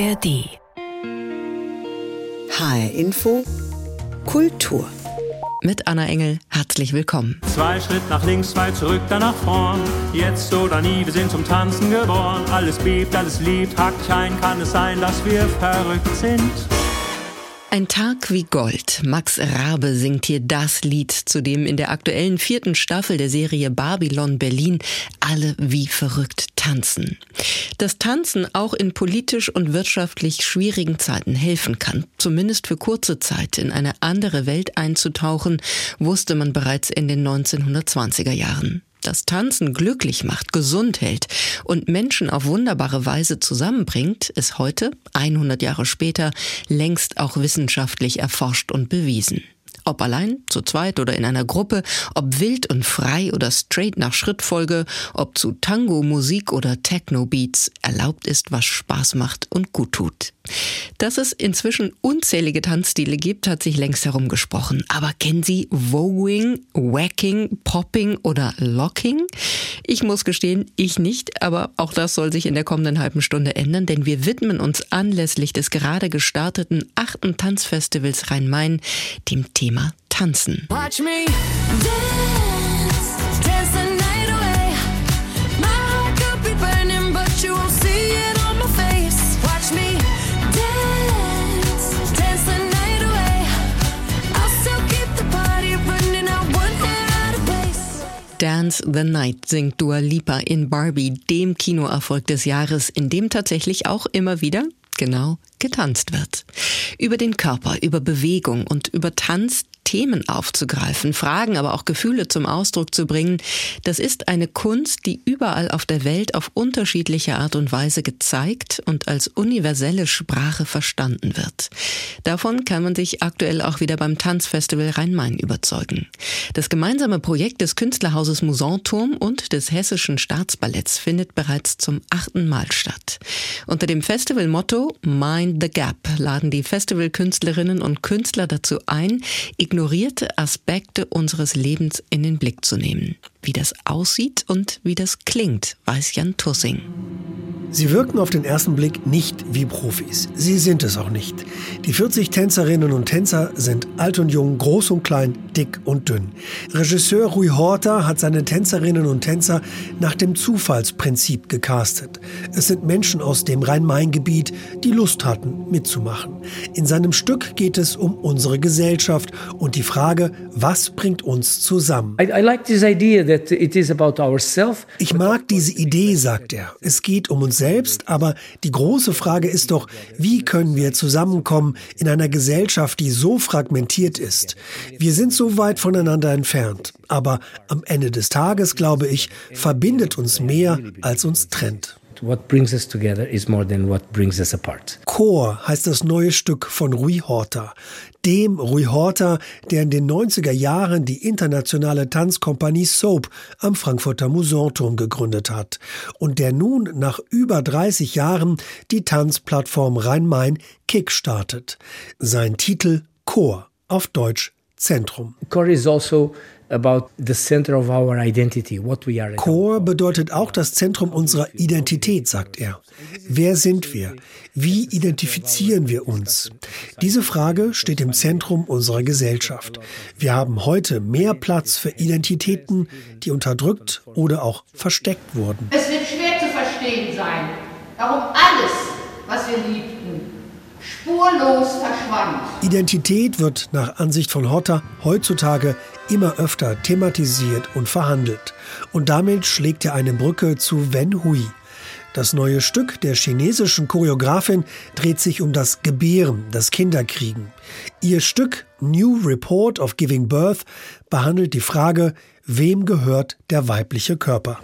ARD. HR Info Kultur. Mit Anna Engel, herzlich willkommen. Zwei Schritt nach links, zwei zurück, dann nach vorn. Jetzt oder nie, wir sind zum Tanzen geboren. Alles bebt, alles liebt, hakt dich ein, kann es sein, dass wir verrückt sind. Ein Tag wie Gold. Max Rabe singt hier das Lied, zu dem in der aktuellen vierten Staffel der Serie Babylon Berlin alle wie verrückt tanzen. Dass Tanzen auch in politisch und wirtschaftlich schwierigen Zeiten helfen kann, zumindest für kurze Zeit in eine andere Welt einzutauchen, wusste man bereits in den 1920er Jahren das Tanzen glücklich macht, gesund hält und Menschen auf wunderbare Weise zusammenbringt, ist heute, 100 Jahre später, längst auch wissenschaftlich erforscht und bewiesen. Ob allein, zu zweit oder in einer Gruppe, ob wild und frei oder straight nach Schrittfolge, ob zu Tango, Musik oder Techno-Beats, erlaubt ist, was Spaß macht und gut tut. Dass es inzwischen unzählige Tanzstile gibt, hat sich längst herumgesprochen. Aber kennen Sie Voging, Wacking, Popping oder Locking? Ich muss gestehen, ich nicht, aber auch das soll sich in der kommenden halben Stunde ändern, denn wir widmen uns anlässlich des gerade gestarteten achten Tanzfestivals Rhein-Main dem Thema Tanzen. Watch me dance, Dance the Night singt Dua Lipa in Barbie, dem Kinoerfolg des Jahres, in dem tatsächlich auch immer wieder genau getanzt wird. Über den Körper, über Bewegung und über Tanz Themen aufzugreifen, Fragen, aber auch Gefühle zum Ausdruck zu bringen, das ist eine Kunst, die überall auf der Welt auf unterschiedliche Art und Weise gezeigt und als universelle Sprache verstanden wird. Davon kann man sich aktuell auch wieder beim Tanzfestival Rhein-Main überzeugen. Das gemeinsame Projekt des Künstlerhauses Musanturm und des Hessischen Staatsballetts findet bereits zum achten Mal statt. Unter dem Festivalmotto Mind the Gap laden die Festivalkünstlerinnen und Künstler dazu ein, ignorierte Aspekte unseres Lebens in den Blick zu nehmen. Wie das aussieht und wie das klingt, weiß Jan Tussing. Sie wirken auf den ersten Blick nicht wie Profis. Sie sind es auch nicht. Die 40 Tänzerinnen und Tänzer sind alt und jung, groß und klein, dick und dünn. Regisseur Rui Horta hat seine Tänzerinnen und Tänzer nach dem Zufallsprinzip gecastet. Es sind Menschen aus dem Rhein-Main-Gebiet, die Lust hatten, mitzumachen. In seinem Stück geht es um unsere Gesellschaft und die Frage, was bringt uns zusammen. I, I like ich mag diese Idee, sagt er. Es geht um uns selbst, aber die große Frage ist doch, wie können wir zusammenkommen in einer Gesellschaft, die so fragmentiert ist? Wir sind so weit voneinander entfernt, aber am Ende des Tages, glaube ich, verbindet uns mehr, als uns trennt. What brings us together is more than what brings us apart. Chor heißt das neue Stück von Rui Horta. Dem Rui Horta, der in den 90er Jahren die internationale Tanzkompanie Soap am Frankfurter Musanturm gegründet hat und der nun nach über 30 Jahren die Tanzplattform Rhein-Main kickstartet. Sein Titel Chor, auf Deutsch Zentrum. Chor is also Core bedeutet auch das Zentrum unserer Identität, sagt er. Wer sind wir? Wie identifizieren wir uns? Diese Frage steht im Zentrum unserer Gesellschaft. Wir haben heute mehr Platz für Identitäten, die unterdrückt oder auch versteckt wurden. Es wird schwer zu verstehen sein, warum alles, was wir liebten, spurlos verschwand. Identität wird nach Ansicht von Hotter heutzutage immer öfter thematisiert und verhandelt. Und damit schlägt er eine Brücke zu Wen Hui. Das neue Stück der chinesischen Choreografin dreht sich um das Gebären, das Kinderkriegen. Ihr Stück New Report of Giving Birth behandelt die Frage, wem gehört der weibliche Körper.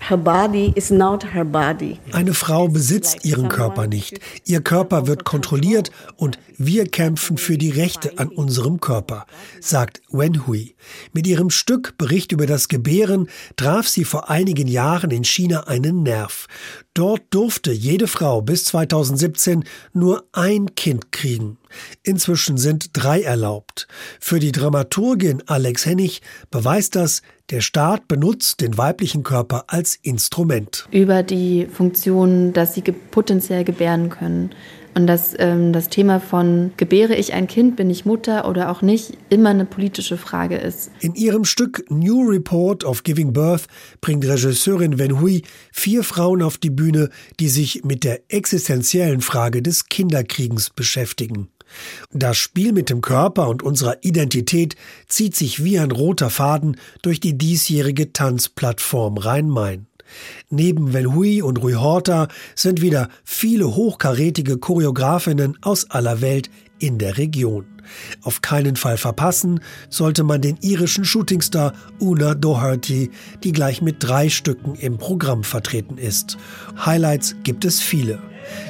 Eine Frau besitzt ihren Körper nicht. Ihr Körper wird kontrolliert und wir kämpfen für die Rechte an unserem Körper, sagt Wen Hui. Mit ihrem Stück Bericht über das Gebären traf sie vor einigen Jahren in China einen Nerv. Dort durfte jede Frau bis 2017 nur ein Kind kriegen. Inzwischen sind drei erlaubt. Für die Dramaturgin Alex Hennig beweist das, der Staat benutzt den weiblichen Körper als Instrument. Über die Funktion, dass sie potenziell gebären können, und dass ähm, das Thema von gebäre ich ein Kind, bin ich Mutter oder auch nicht, immer eine politische Frage ist. In ihrem Stück New Report of Giving Birth bringt Regisseurin Wen Hui vier Frauen auf die Bühne, die sich mit der existenziellen Frage des Kinderkriegens beschäftigen. Das Spiel mit dem Körper und unserer Identität zieht sich wie ein roter Faden durch die diesjährige Tanzplattform Rhein-Main. Neben Velhui und Rui Horta sind wieder viele hochkarätige Choreografinnen aus aller Welt in der Region. Auf keinen Fall verpassen sollte man den irischen Shootingstar Una Doherty, die gleich mit drei Stücken im Programm vertreten ist. Highlights gibt es viele.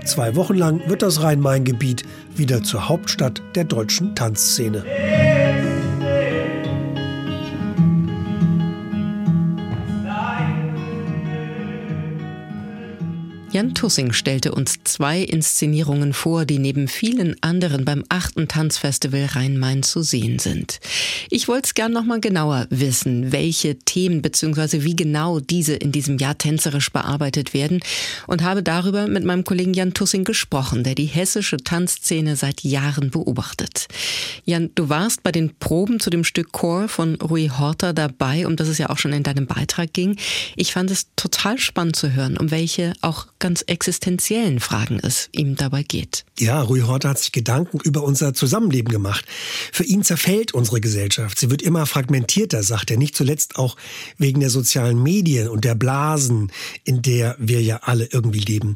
Zwei Wochen lang wird das Rhein-Main-Gebiet wieder zur Hauptstadt der deutschen Tanzszene. Jan Tussing stellte uns zwei Inszenierungen vor, die neben vielen anderen beim achten Tanzfestival Rhein-Main zu sehen sind. Ich wollte es gern noch mal genauer wissen, welche Themen bzw. wie genau diese in diesem Jahr tänzerisch bearbeitet werden und habe darüber mit meinem Kollegen Jan Tussing gesprochen, der die hessische Tanzszene seit Jahren beobachtet. Jan, du warst bei den Proben zu dem Stück Core von Rui Horta dabei, um das es ja auch schon in deinem Beitrag ging. Ich fand es total spannend zu hören, um welche auch ganz existenziellen Fragen es ihm dabei geht. Ja, Rui Horta hat sich Gedanken über unser Zusammenleben gemacht. Für ihn zerfällt unsere Gesellschaft. Sie wird immer fragmentierter, sagt er, nicht zuletzt auch wegen der sozialen Medien und der Blasen, in der wir ja alle irgendwie leben.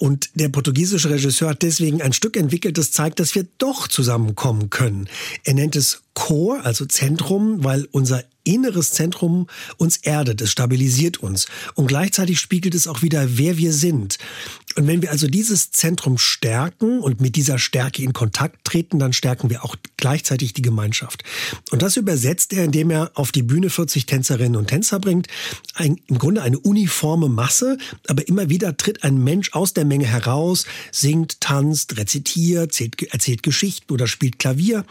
Und der portugiesische Regisseur hat deswegen ein Stück entwickelt, das zeigt, dass wir doch zusammenkommen können. Er nennt es Core, also Zentrum, weil unser inneres Zentrum uns erdet, es stabilisiert uns und gleichzeitig spiegelt es auch wieder, wer wir sind. Und wenn wir also dieses Zentrum stärken und mit dieser Stärke in Kontakt treten, dann stärken wir auch gleichzeitig die Gemeinschaft. Und das übersetzt er, indem er auf die Bühne 40 Tänzerinnen und Tänzer bringt. Ein, Im Grunde eine uniforme Masse, aber immer wieder tritt ein Mensch aus der Menge heraus, singt, tanzt, rezitiert, erzählt, erzählt Geschichten oder spielt Klavier.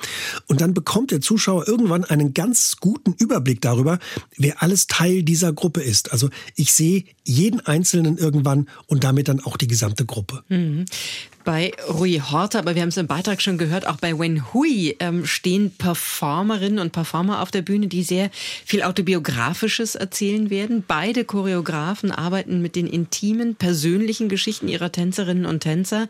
Und dann bekommt der Zuschauer irgendwann einen ganz guten Überblick darüber, wer alles Teil dieser Gruppe ist. Also ich sehe jeden Einzelnen irgendwann und damit dann auch die gesamte Gruppe. Mhm. Bei Rui Horta, aber wir haben es im Beitrag schon gehört, auch bei Wen Hui ähm, stehen Performerinnen und Performer auf der Bühne, die sehr viel Autobiografisches erzählen werden. Beide Choreografen arbeiten mit den intimen, persönlichen Geschichten ihrer Tänzerinnen und Tänzer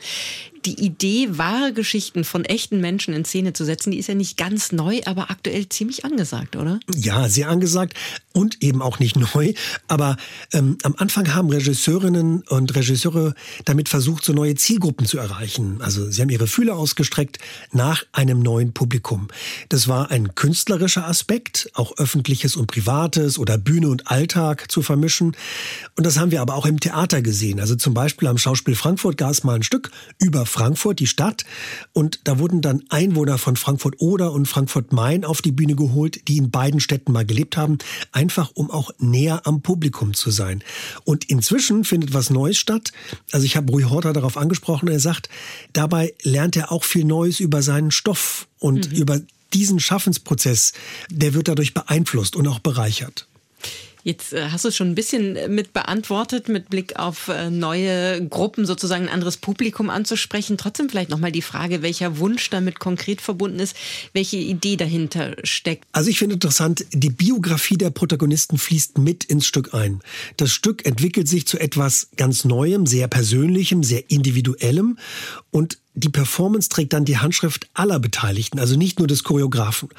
die Idee, wahre Geschichten von echten Menschen in Szene zu setzen, die ist ja nicht ganz neu, aber aktuell ziemlich angesagt, oder? Ja, sehr angesagt und eben auch nicht neu. Aber ähm, am Anfang haben Regisseurinnen und Regisseure damit versucht, so neue Zielgruppen zu erreichen. Also sie haben ihre Fühler ausgestreckt nach einem neuen Publikum. Das war ein künstlerischer Aspekt, auch öffentliches und privates oder Bühne und Alltag zu vermischen. Und das haben wir aber auch im Theater gesehen. Also zum Beispiel am Schauspiel Frankfurt gab es mal ein Stück über Frankfurt, die Stadt. Und da wurden dann Einwohner von Frankfurt-Oder und Frankfurt-Main auf die Bühne geholt, die in beiden Städten mal gelebt haben, einfach um auch näher am Publikum zu sein. Und inzwischen findet was Neues statt. Also ich habe Rui Horta darauf angesprochen, er sagt, dabei lernt er auch viel Neues über seinen Stoff und mhm. über diesen Schaffensprozess, der wird dadurch beeinflusst und auch bereichert. Jetzt äh, hast du es schon ein bisschen äh, mit beantwortet, mit Blick auf äh, neue Gruppen sozusagen ein anderes Publikum anzusprechen. Trotzdem vielleicht nochmal die Frage, welcher Wunsch damit konkret verbunden ist, welche Idee dahinter steckt. Also ich finde interessant, die Biografie der Protagonisten fließt mit ins Stück ein. Das Stück entwickelt sich zu etwas ganz Neuem, sehr Persönlichem, sehr Individuellem und die Performance trägt dann die Handschrift aller Beteiligten, also nicht nur des Choreografen.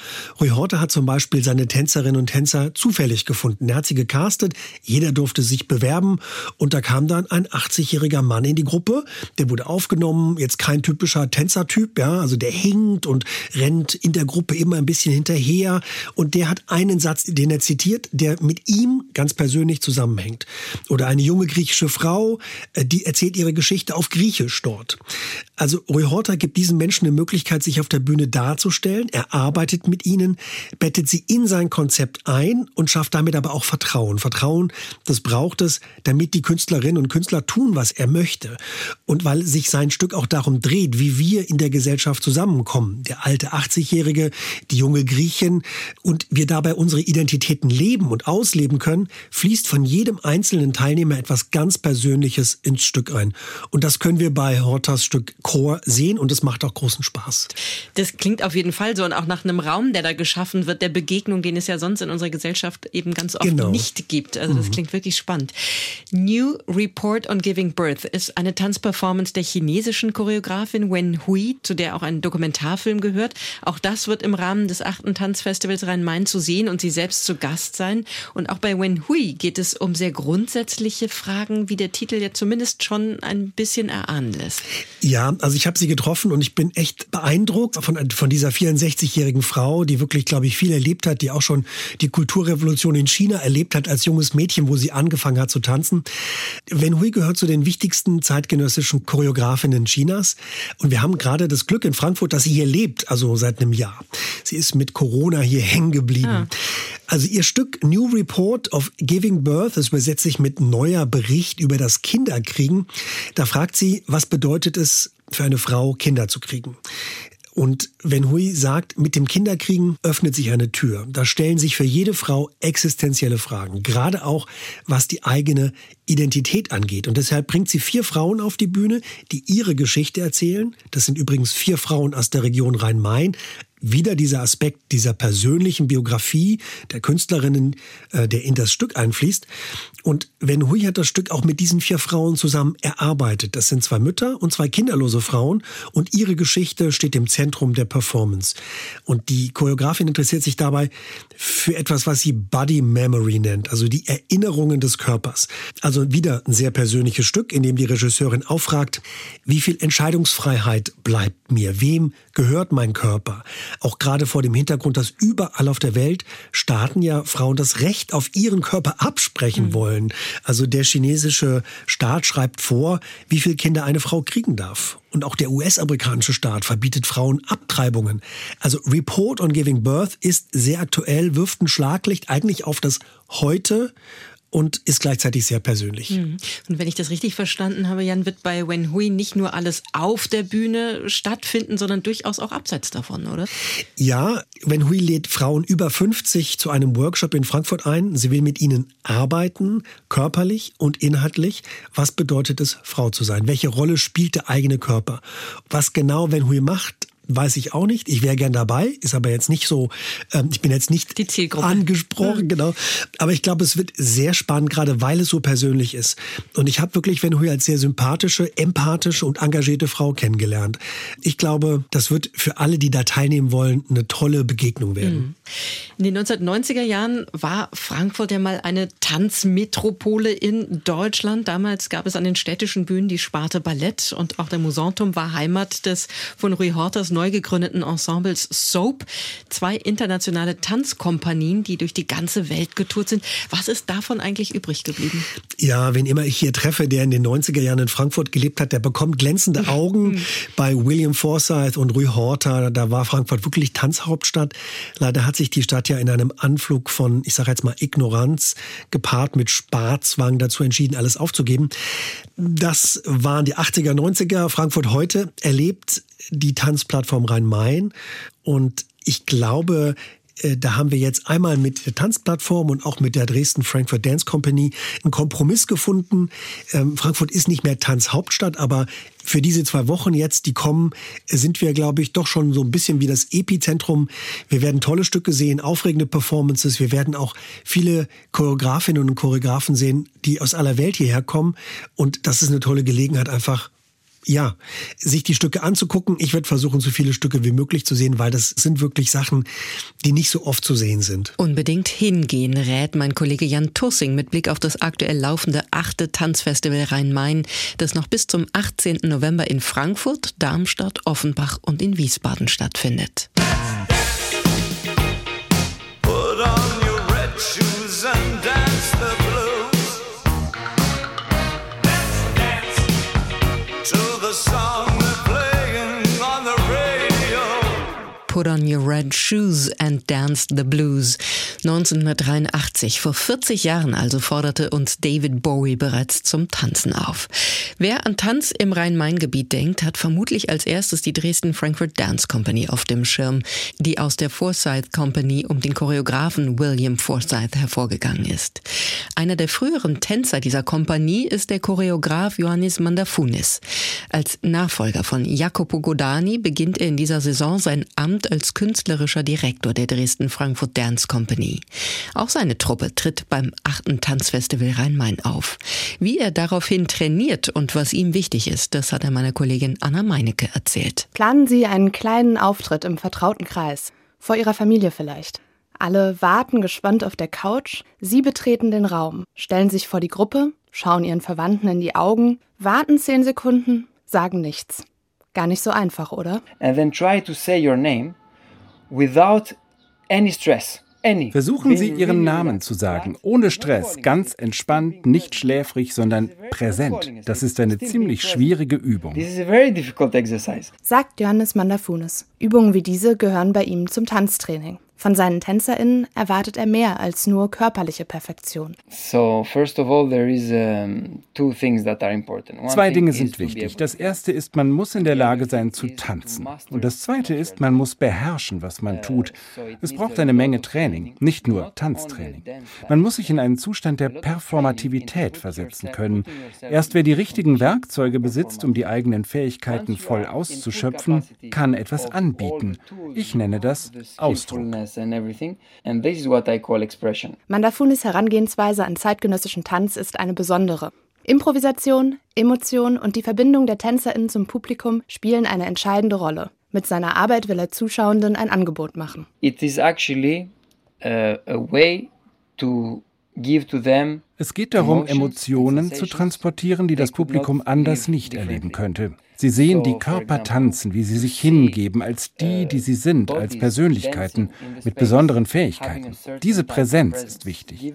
Roy Horte hat zum Beispiel seine Tänzerinnen und Tänzer zufällig gefunden. Er hat sie gecastet, jeder durfte sich bewerben und da kam dann ein 80-jähriger Mann in die Gruppe, der wurde aufgenommen, jetzt kein typischer Tänzertyp, ja, also der hinkt und rennt in der Gruppe immer ein bisschen hinterher und der hat einen Satz, den er zitiert, der mit ihm ganz persönlich zusammenhängt. Oder eine junge griechische Frau, äh, die erzählt ihre Geschichte auf Griechisch dort. Also Rui Horta gibt diesen Menschen eine Möglichkeit, sich auf der Bühne darzustellen. Er arbeitet mit ihnen, bettet sie in sein Konzept ein und schafft damit aber auch Vertrauen. Vertrauen, das braucht es, damit die Künstlerinnen und Künstler tun, was er möchte. Und weil sich sein Stück auch darum dreht, wie wir in der Gesellschaft zusammenkommen. Der alte 80-Jährige, die junge Griechin und wir dabei unsere Identitäten leben und ausleben können, fließt von jedem einzelnen Teilnehmer etwas ganz Persönliches ins Stück ein. Und das können wir bei Hortas Stück Chor Kultur sehen und es macht auch großen Spaß. Das klingt auf jeden Fall so und auch nach einem Raum, der da geschaffen wird, der Begegnung, den es ja sonst in unserer Gesellschaft eben ganz oft genau. nicht gibt. Also das mhm. klingt wirklich spannend. New Report on Giving Birth ist eine Tanzperformance der chinesischen Choreografin Wen Hui, zu der auch ein Dokumentarfilm gehört. Auch das wird im Rahmen des achten Tanzfestivals Rhein-Main zu sehen und sie selbst zu Gast sein. Und auch bei Wen Hui geht es um sehr grundsätzliche Fragen, wie der Titel ja zumindest schon ein bisschen erahnen lässt. Ja, also ich habe sie getroffen und ich bin echt beeindruckt von, von dieser 64-jährigen Frau, die wirklich, glaube ich, viel erlebt hat, die auch schon die Kulturrevolution in China erlebt hat als junges Mädchen, wo sie angefangen hat zu tanzen. Wen Hui gehört zu den wichtigsten zeitgenössischen Choreografinnen Chinas und wir haben gerade das Glück in Frankfurt, dass sie hier lebt, also seit einem Jahr. Sie ist mit Corona hier hängen geblieben. Ah. Also ihr Stück New Report of Giving Birth, das übersetzt sich mit neuer Bericht über das Kinderkriegen. Da fragt sie, was bedeutet es für eine Frau, Kinder zu kriegen? Und wenn Hui sagt, mit dem Kinderkriegen öffnet sich eine Tür. Da stellen sich für jede Frau existenzielle Fragen, gerade auch was die eigene Identität angeht. Und deshalb bringt sie vier Frauen auf die Bühne, die ihre Geschichte erzählen. Das sind übrigens vier Frauen aus der Region Rhein-Main, wieder dieser Aspekt dieser persönlichen Biografie der Künstlerinnen, äh, der in das Stück einfließt. Und Wen Hui hat das Stück auch mit diesen vier Frauen zusammen erarbeitet. Das sind zwei Mütter und zwei kinderlose Frauen und ihre Geschichte steht im Zentrum der Performance. Und die Choreografin interessiert sich dabei für etwas, was sie Body Memory nennt, also die Erinnerungen des Körpers. Also wieder ein sehr persönliches Stück, in dem die Regisseurin auffragt, wie viel Entscheidungsfreiheit bleibt mir? Wem gehört mein Körper? Auch gerade vor dem Hintergrund, dass überall auf der Welt Staaten ja Frauen das Recht auf ihren Körper absprechen mhm. wollen. Also der chinesische Staat schreibt vor, wie viele Kinder eine Frau kriegen darf. Und auch der US-amerikanische Staat verbietet Frauen Abtreibungen. Also Report on Giving Birth ist sehr aktuell, wirft ein Schlaglicht eigentlich auf das Heute und ist gleichzeitig sehr persönlich. Mhm. Und wenn ich das richtig verstanden habe, Jan, wird bei Wen Hui nicht nur alles auf der Bühne stattfinden, sondern durchaus auch abseits davon, oder? Ja, Wen Hui lädt Frauen über 50 zu einem Workshop in Frankfurt ein. Sie will mit ihnen arbeiten, körperlich und inhaltlich. Was bedeutet es, Frau zu sein? Welche Rolle spielt der eigene Körper? Was genau Wen Hui macht, weiß ich auch nicht. Ich wäre gern dabei, ist aber jetzt nicht so, ähm, ich bin jetzt nicht Die Zielgruppe. angesprochen, mhm. genau. Aber ich glaube, es wird sehr spannend, gerade weil es so persönlich ist. Und ich habe wirklich Wen Hui als sehr sympathische, empathische und engagierte Frau kennengelernt. Ich glaube, das wird für alle, die da teilnehmen wollen, eine tolle Begegnung werden. Mhm. In den 1990er Jahren war Frankfurt ja mal eine Tanzmetropole in Deutschland. Damals gab es an den städtischen Bühnen die Sparte Ballett und auch der Musantum war Heimat des von Rui Hortas neu gegründeten Ensembles Soap. Zwei internationale Tanzkompanien, die durch die ganze Welt getourt sind. Was ist davon eigentlich übrig geblieben? Ja, wen immer ich hier treffe, der in den 90er Jahren in Frankfurt gelebt hat, der bekommt glänzende Augen. Bei William Forsyth und Rui Horta, da war Frankfurt wirklich Tanzhauptstadt. Leider hat sich die Stadt ja in einem Anflug von, ich sage jetzt mal, Ignoranz gepaart mit Sparzwang dazu entschieden, alles aufzugeben. Das waren die 80er, 90er. Frankfurt heute erlebt die Tanzplattform Rhein-Main. Und ich glaube, äh, da haben wir jetzt einmal mit der Tanzplattform und auch mit der Dresden Frankfurt Dance Company einen Kompromiss gefunden. Ähm, Frankfurt ist nicht mehr Tanzhauptstadt, aber für diese zwei Wochen jetzt, die kommen, sind wir, glaube ich, doch schon so ein bisschen wie das Epizentrum. Wir werden tolle Stücke sehen, aufregende Performances. Wir werden auch viele Choreografinnen und Choreografen sehen, die aus aller Welt hierher kommen. Und das ist eine tolle Gelegenheit, einfach ja, sich die Stücke anzugucken. Ich werde versuchen, so viele Stücke wie möglich zu sehen, weil das sind wirklich Sachen, die nicht so oft zu sehen sind. Unbedingt hingehen, rät mein Kollege Jan Tussing mit Blick auf das aktuell laufende achte Tanzfestival Rhein-Main, das noch bis zum 18. November in Frankfurt, Darmstadt, Offenbach und in Wiesbaden stattfindet. Put on Your Red Shoes and Dance the Blues. 1983, vor 40 Jahren also, forderte uns David Bowie bereits zum Tanzen auf. Wer an Tanz im Rhein-Main-Gebiet denkt, hat vermutlich als erstes die Dresden Frankfurt Dance Company auf dem Schirm, die aus der Forsyth Company um den Choreografen William Forsyth hervorgegangen ist. Einer der früheren Tänzer dieser Kompanie ist der Choreograf Johannes Mandafunis. Als Nachfolger von Jacopo Godani beginnt er in dieser Saison sein Amt als künstlerischer Direktor der Dresden Frankfurt Dance Company. Auch seine Truppe tritt beim achten Tanzfestival Rhein-Main auf. Wie er daraufhin trainiert und was ihm wichtig ist, das hat er meiner Kollegin Anna Meinecke erzählt. Planen Sie einen kleinen Auftritt im vertrauten Kreis. Vor Ihrer Familie vielleicht. Alle warten gespannt auf der Couch. Sie betreten den Raum, stellen sich vor die Gruppe, schauen ihren Verwandten in die Augen, warten zehn Sekunden, sagen nichts. Gar nicht so einfach, oder? And then try to say your name without any stress. Versuchen Sie Ihren Namen zu sagen, ohne Stress, ganz entspannt, nicht schläfrig, sondern präsent. Das ist eine ziemlich schwierige Übung. Sagt Johannes Mandafunes. Übungen wie diese gehören bei ihm zum Tanztraining. Von seinen TänzerInnen erwartet er mehr als nur körperliche Perfektion. Zwei Dinge sind wichtig. Das erste ist, man muss in der Lage sein zu tanzen. Und das zweite ist, man muss beherrschen, was man tut. Es braucht eine Menge Training, nicht nur Tanztraining. Man muss sich in einen Zustand der Performativität versetzen können. Erst wer die richtigen Werkzeuge besitzt, um die eigenen Fähigkeiten voll auszuschöpfen, kann etwas anbieten. Ich nenne das Ausdruck and everything. And this is what I call expression. Mandafunis Herangehensweise an zeitgenössischen Tanz ist eine besondere. Improvisation, Emotion und die Verbindung der TänzerInnen zum Publikum spielen eine entscheidende Rolle. Mit seiner Arbeit will er Zuschauenden ein Angebot machen. It is actually uh, a way to give to them es geht darum, Emotionen zu transportieren, die das Publikum anders nicht erleben könnte. Sie sehen die Körper tanzen, wie sie sich hingeben, als die, die sie sind, als Persönlichkeiten mit besonderen Fähigkeiten. Diese Präsenz ist wichtig.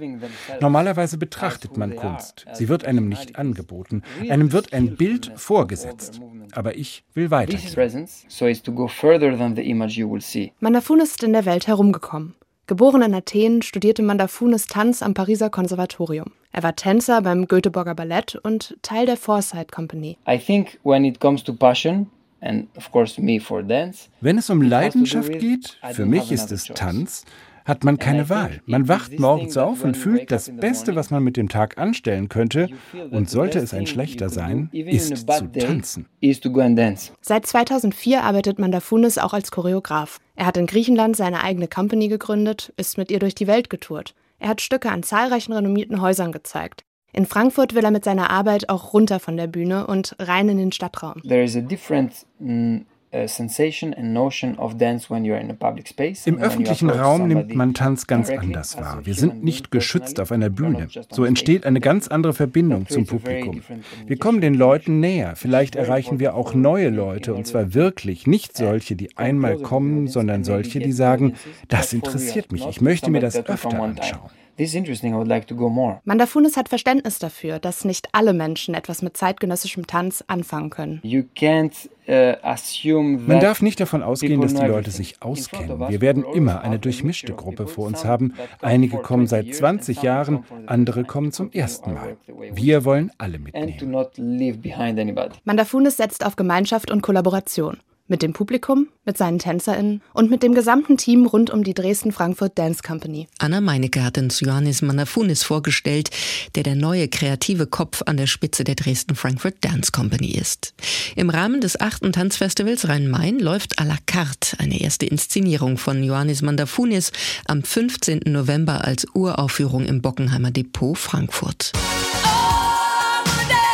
Normalerweise betrachtet man Kunst. Sie wird einem nicht angeboten. Einem wird ein Bild vorgesetzt. Aber ich will weiter. Manafun ist in der Welt herumgekommen. Geboren in Athen studierte Mandafunes Tanz am Pariser Konservatorium. Er war Tänzer beim Göteborger Ballett und Teil der Foresight Company. I think when it comes to passion, and of course me for dance, Wenn es um Leidenschaft geht, für mich ist es Tanz, hat man keine Wahl. Man wacht morgens auf und fühlt, das Beste, was man mit dem Tag anstellen könnte, und sollte es ein schlechter sein, ist zu tanzen. Seit 2004 arbeitet Mandafunis auch als Choreograf. Er hat in Griechenland seine eigene Company gegründet, ist mit ihr durch die Welt getourt. Er hat Stücke an zahlreichen renommierten Häusern gezeigt. In Frankfurt will er mit seiner Arbeit auch runter von der Bühne und rein in den Stadtraum. There is a different mm, im öffentlichen Raum nimmt man Tanz ganz anders wahr. Wir sind nicht geschützt auf einer Bühne. So entsteht eine ganz andere Verbindung zum Publikum. Wir kommen den Leuten näher. Vielleicht erreichen wir auch neue Leute, und zwar wirklich nicht solche, die einmal kommen, sondern solche, die sagen, das interessiert mich, ich möchte mir das öfter anschauen. This is interesting, I would like to go more. Mandafunis hat Verständnis dafür, dass nicht alle Menschen etwas mit zeitgenössischem Tanz anfangen können. You can't uh, assume that Man darf nicht davon ausgehen, dass die Leute sich auskennen. Wir werden immer eine durchmischte Gruppe vor uns haben. Einige kommen seit 20 Jahren, andere kommen zum ersten Mal. Wir wollen alle mitnehmen. Mandafunis setzt auf Gemeinschaft und Kollaboration. Mit dem Publikum, mit seinen TänzerInnen und mit dem gesamten Team rund um die Dresden-Frankfurt Dance Company. Anna Meinecke hat uns Johannes Manafunis vorgestellt, der der neue kreative Kopf an der Spitze der Dresden-Frankfurt Dance Company ist. Im Rahmen des achten Tanzfestivals Rhein-Main läuft à la carte eine erste Inszenierung von Johannes Mandafunis am 15. November als Uraufführung im Bockenheimer Depot Frankfurt. Wanna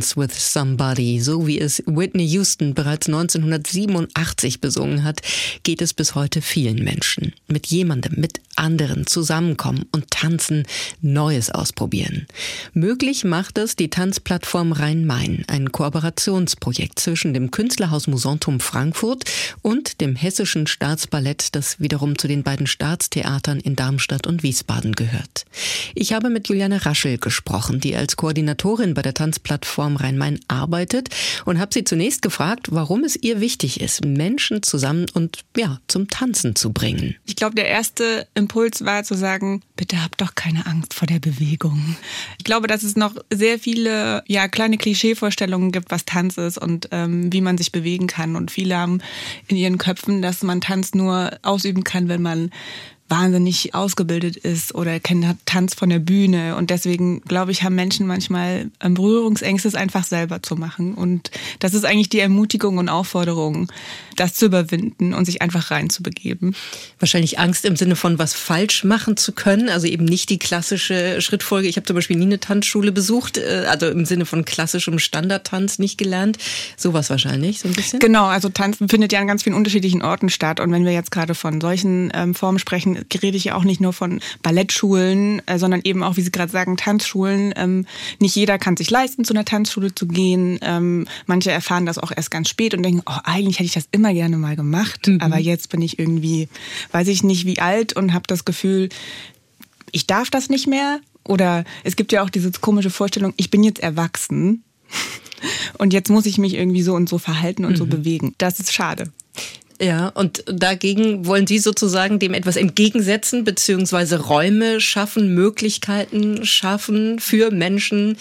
Dance with Somebody, so wie es Whitney Houston bereits 1987 besungen hat, geht es bis heute vielen Menschen. Mit jemandem, mit anderen zusammenkommen und tanzen, Neues ausprobieren. Möglich macht es die Tanzplattform Rhein-Main, ein Kooperationsprojekt zwischen dem Künstlerhaus Musantum Frankfurt und dem Hessischen Staatsballett, das wiederum zu den beiden Staatstheatern in Darmstadt und Wiesbaden gehört. Ich habe mit Juliane Raschel gesprochen, die als Koordinatorin bei der Tanzplattform Rhein-Main arbeitet und habe sie zunächst gefragt, warum es ihr wichtig ist, Menschen zusammen und ja, zum Tanzen zu bringen. Ich glaube, der erste Impuls war zu sagen, bitte habt doch keine Angst vor der Bewegung. Ich glaube, dass es noch sehr viele ja, kleine Klischeevorstellungen gibt, was Tanz ist und ähm, wie man sich bewegen kann. Und viele haben in ihren Köpfen, dass man Tanz nur ausüben kann, wenn man wahnsinnig ausgebildet ist oder kennt Tanz von der Bühne. Und deswegen, glaube ich, haben Menschen manchmal ähm, Berührungsängste, es einfach selber zu machen. Und das ist eigentlich die Ermutigung und Aufforderung, das zu überwinden und sich einfach reinzubegeben. Wahrscheinlich Angst im Sinne von was falsch machen zu können, also eben nicht die klassische Schrittfolge. Ich habe zum Beispiel nie eine Tanzschule besucht, äh, also im Sinne von klassischem Standardtanz nicht gelernt. Sowas wahrscheinlich, so ein bisschen. Genau, also Tanzen findet ja an ganz vielen unterschiedlichen Orten statt. Und wenn wir jetzt gerade von solchen ähm, Formen sprechen, rede ich ja auch nicht nur von Ballettschulen, äh, sondern eben auch, wie Sie gerade sagen, Tanzschulen. Ähm, nicht jeder kann sich leisten, zu einer Tanzschule zu gehen. Ähm, manche erfahren das auch erst ganz spät und denken, oh, eigentlich hätte ich das immer gerne mal gemacht, mhm. aber jetzt bin ich irgendwie, weiß ich nicht wie alt und habe das Gefühl, ich darf das nicht mehr. Oder es gibt ja auch diese komische Vorstellung, ich bin jetzt erwachsen und jetzt muss ich mich irgendwie so und so verhalten und mhm. so bewegen. Das ist schade. Ja, und dagegen wollen Sie sozusagen dem etwas entgegensetzen, beziehungsweise Räume schaffen, Möglichkeiten schaffen für Menschen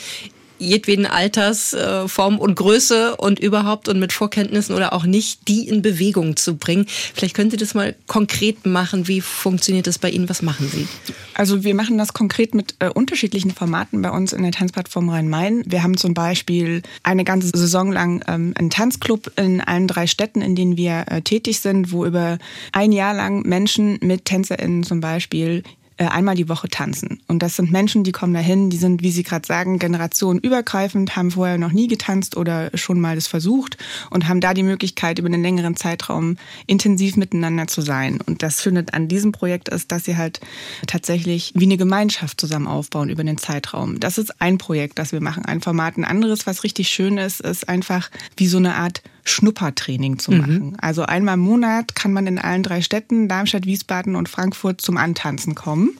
jedweden Alters, äh, Form und Größe und überhaupt und mit Vorkenntnissen oder auch nicht, die in Bewegung zu bringen. Vielleicht können Sie das mal konkret machen. Wie funktioniert das bei Ihnen? Was machen Sie? Also wir machen das konkret mit äh, unterschiedlichen Formaten bei uns in der Tanzplattform Rhein-Main. Wir haben zum Beispiel eine ganze Saison lang ähm, einen Tanzclub in allen drei Städten, in denen wir äh, tätig sind, wo über ein Jahr lang Menschen mit TänzerInnen zum Beispiel einmal die Woche tanzen. Und das sind Menschen, die kommen dahin, die sind, wie Sie gerade sagen, generationenübergreifend, haben vorher noch nie getanzt oder schon mal das versucht und haben da die Möglichkeit, über einen längeren Zeitraum intensiv miteinander zu sein. Und das Schöne an diesem Projekt ist, dass sie halt tatsächlich wie eine Gemeinschaft zusammen aufbauen über den Zeitraum. Das ist ein Projekt, das wir machen, ein Format. Ein anderes, was richtig schön ist, ist einfach wie so eine Art Schnuppertraining zu mhm. machen. Mhm. Also einmal im Monat kann man in allen drei Städten, Darmstadt, Wiesbaden und Frankfurt, zum Antanzen kommen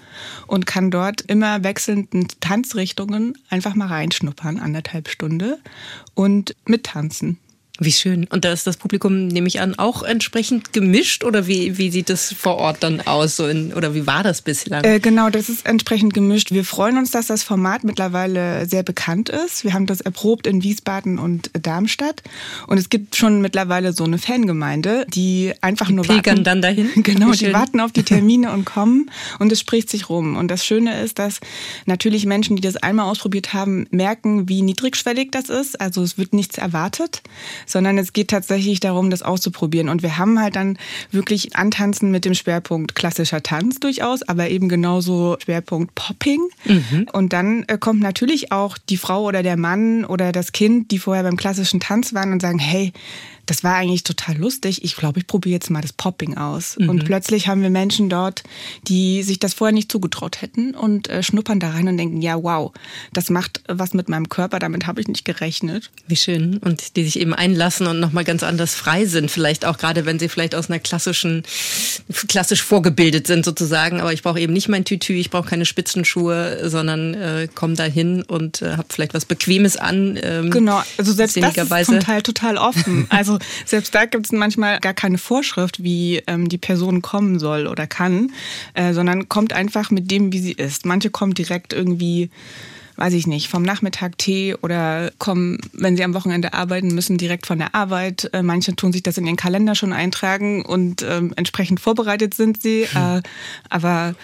und kann dort immer wechselnden Tanzrichtungen einfach mal reinschnuppern, anderthalb Stunde und mittanzen. Wie schön. Und da ist das Publikum, nehme ich an, auch entsprechend gemischt oder wie, wie sieht das vor Ort dann aus? So in, oder wie war das bislang? Äh, genau, das ist entsprechend gemischt. Wir freuen uns, dass das Format mittlerweile sehr bekannt ist. Wir haben das erprobt in Wiesbaden und Darmstadt. Und es gibt schon mittlerweile so eine Fangemeinde, die einfach die nur pilgern warten. dann dahin. Genau, die warten auf die Termine und kommen und es spricht sich rum. Und das Schöne ist, dass natürlich Menschen, die das einmal ausprobiert haben, merken, wie niedrigschwellig das ist. Also es wird nichts erwartet sondern es geht tatsächlich darum, das auszuprobieren. Und wir haben halt dann wirklich Antanzen mit dem Schwerpunkt klassischer Tanz durchaus, aber eben genauso Schwerpunkt Popping. Mhm. Und dann äh, kommt natürlich auch die Frau oder der Mann oder das Kind, die vorher beim klassischen Tanz waren und sagen, hey, das war eigentlich total lustig. Ich glaube, ich probiere jetzt mal das Popping aus. Mhm. Und plötzlich haben wir Menschen dort, die sich das vorher nicht zugetraut hätten und äh, schnuppern da rein und denken, ja, wow, das macht was mit meinem Körper, damit habe ich nicht gerechnet. Wie schön. Und die sich eben einlassen und nochmal ganz anders frei sind. Vielleicht auch gerade, wenn sie vielleicht aus einer klassischen, klassisch vorgebildet sind sozusagen. Aber ich brauche eben nicht mein Tütü, ich brauche keine Spitzenschuhe, sondern äh, komme da hin und äh, habe vielleicht was Bequemes an. Ähm, genau, also selbst das ist zum Teil total offen. Also selbst da gibt es manchmal gar keine Vorschrift, wie ähm, die Person kommen soll oder kann, äh, sondern kommt einfach mit dem, wie sie ist. Manche kommen direkt irgendwie weiß ich nicht, vom Nachmittag Tee oder kommen, wenn sie am Wochenende arbeiten müssen, direkt von der Arbeit. Äh, manche tun sich das in ihren Kalender schon eintragen und ähm, entsprechend vorbereitet sind sie. Äh, aber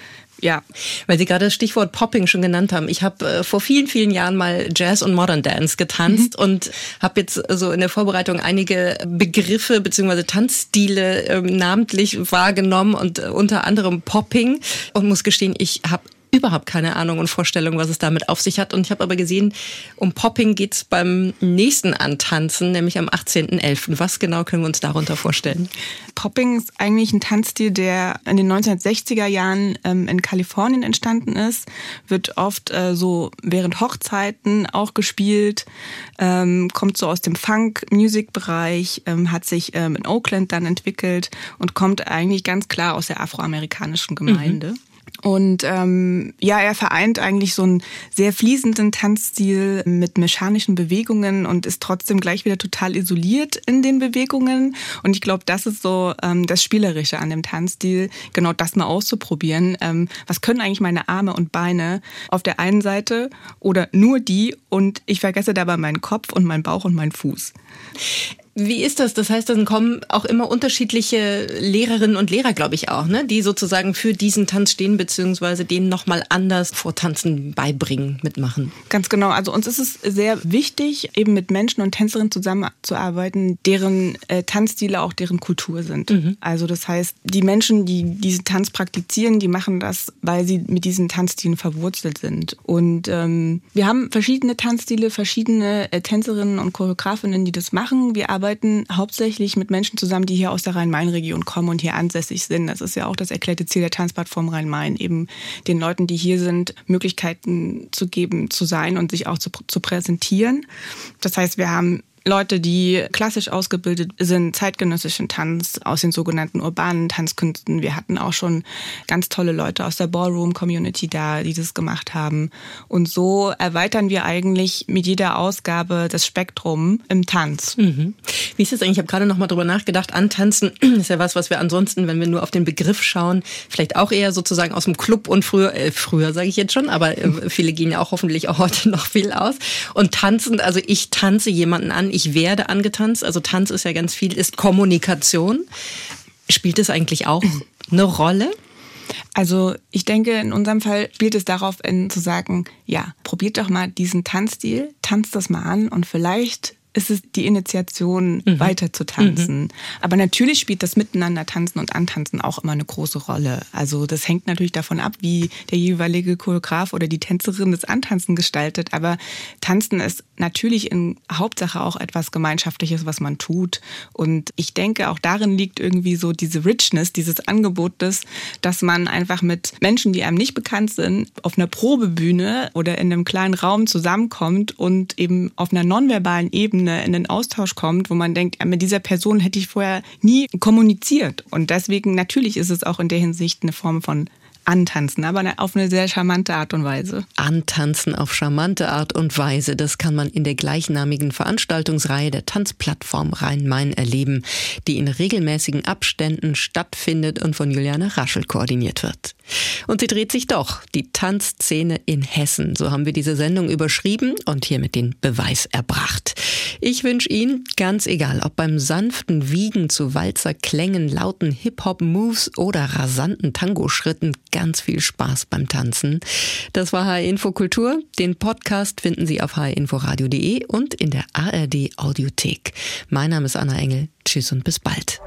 ja. Weil Sie gerade das Stichwort Popping schon genannt haben. Ich habe äh, vor vielen, vielen Jahren mal Jazz und Modern Dance getanzt mhm. und habe jetzt so in der Vorbereitung einige Begriffe bzw. Tanzstile äh, namentlich wahrgenommen und äh, unter anderem Popping und muss gestehen, ich habe überhaupt keine Ahnung und Vorstellung, was es damit auf sich hat. Und ich habe aber gesehen, um Popping geht es beim nächsten Antanzen, nämlich am 18.11. Was genau können wir uns darunter vorstellen? Popping ist eigentlich ein Tanzstil, der in den 1960er Jahren ähm, in Kalifornien entstanden ist, wird oft äh, so während Hochzeiten auch gespielt, ähm, kommt so aus dem Funk-Music-Bereich, ähm, hat sich ähm, in Oakland dann entwickelt und kommt eigentlich ganz klar aus der afroamerikanischen Gemeinde. Mhm. Und ähm, ja, er vereint eigentlich so einen sehr fließenden Tanzstil mit mechanischen Bewegungen und ist trotzdem gleich wieder total isoliert in den Bewegungen. Und ich glaube, das ist so ähm, das Spielerische an dem Tanzstil, genau das mal auszuprobieren. Ähm, was können eigentlich meine Arme und Beine auf der einen Seite oder nur die und ich vergesse dabei meinen Kopf und meinen Bauch und meinen Fuß. Wie ist das? Das heißt, dann kommen auch immer unterschiedliche Lehrerinnen und Lehrer, glaube ich auch, ne? die sozusagen für diesen Tanz stehen, beziehungsweise den nochmal anders vor Tanzen beibringen, mitmachen. Ganz genau. Also uns ist es sehr wichtig, eben mit Menschen und Tänzerinnen zusammenzuarbeiten, deren äh, Tanzstile auch deren Kultur sind. Mhm. Also das heißt, die Menschen, die diesen Tanz praktizieren, die machen das, weil sie mit diesen Tanzstilen verwurzelt sind. Und ähm, wir haben verschiedene Tanzstile, verschiedene äh, Tänzerinnen und Choreografinnen, die das machen. Wir arbeiten arbeiten hauptsächlich mit Menschen zusammen, die hier aus der Rhein-Main-Region kommen und hier ansässig sind. Das ist ja auch das erklärte Ziel der Tanzplattform Rhein-Main, eben den Leuten, die hier sind, Möglichkeiten zu geben, zu sein und sich auch zu, zu präsentieren. Das heißt, wir haben Leute, die klassisch ausgebildet sind, zeitgenössischen Tanz aus den sogenannten urbanen Tanzkünsten. Wir hatten auch schon ganz tolle Leute aus der Ballroom-Community da, die das gemacht haben. Und so erweitern wir eigentlich mit jeder Ausgabe das Spektrum im Tanz. Mhm. Wie ist es eigentlich? Ich habe gerade noch mal drüber nachgedacht. Antanzen ist ja was, was wir ansonsten, wenn wir nur auf den Begriff schauen, vielleicht auch eher sozusagen aus dem Club und früher, äh, früher sage ich jetzt schon, aber äh, viele gehen ja auch hoffentlich auch heute noch viel aus. Und tanzen, also ich tanze jemanden an, ich werde angetanzt. Also Tanz ist ja ganz viel, ist Kommunikation. Spielt es eigentlich auch eine Rolle? Also ich denke, in unserem Fall spielt es darauf in zu sagen, ja, probiert doch mal diesen Tanzstil, tanzt das mal an und vielleicht ist es die Initiation, mhm. weiter zu tanzen. Mhm. Aber natürlich spielt das Miteinander tanzen und Antanzen auch immer eine große Rolle. Also das hängt natürlich davon ab, wie der jeweilige Choreograf oder die Tänzerin das Antanzen gestaltet. Aber Tanzen ist natürlich in Hauptsache auch etwas Gemeinschaftliches, was man tut. Und ich denke, auch darin liegt irgendwie so diese Richness dieses Angebotes, dass man einfach mit Menschen, die einem nicht bekannt sind, auf einer Probebühne oder in einem kleinen Raum zusammenkommt und eben auf einer nonverbalen Ebene Ebene in den Austausch kommt, wo man denkt, mit dieser Person hätte ich vorher nie kommuniziert. Und deswegen natürlich ist es auch in der Hinsicht eine Form von antanzen, aber auf eine sehr charmante Art und Weise. Antanzen auf charmante Art und Weise, das kann man in der gleichnamigen Veranstaltungsreihe der Tanzplattform Rhein-Main erleben, die in regelmäßigen Abständen stattfindet und von Juliane Raschel koordiniert wird. Und sie dreht sich doch, die Tanzszene in Hessen. So haben wir diese Sendung überschrieben und hiermit den Beweis erbracht. Ich wünsche Ihnen, ganz egal, ob beim sanften Wiegen zu Walzerklängen, lauten Hip-Hop-Moves oder rasanten Tango-Schritten, ganz viel Spaß beim Tanzen. Das war HR Info Kultur. Den Podcast finden Sie auf hrinforadio.de und in der ARD Audiothek. Mein Name ist Anna Engel. Tschüss und bis bald.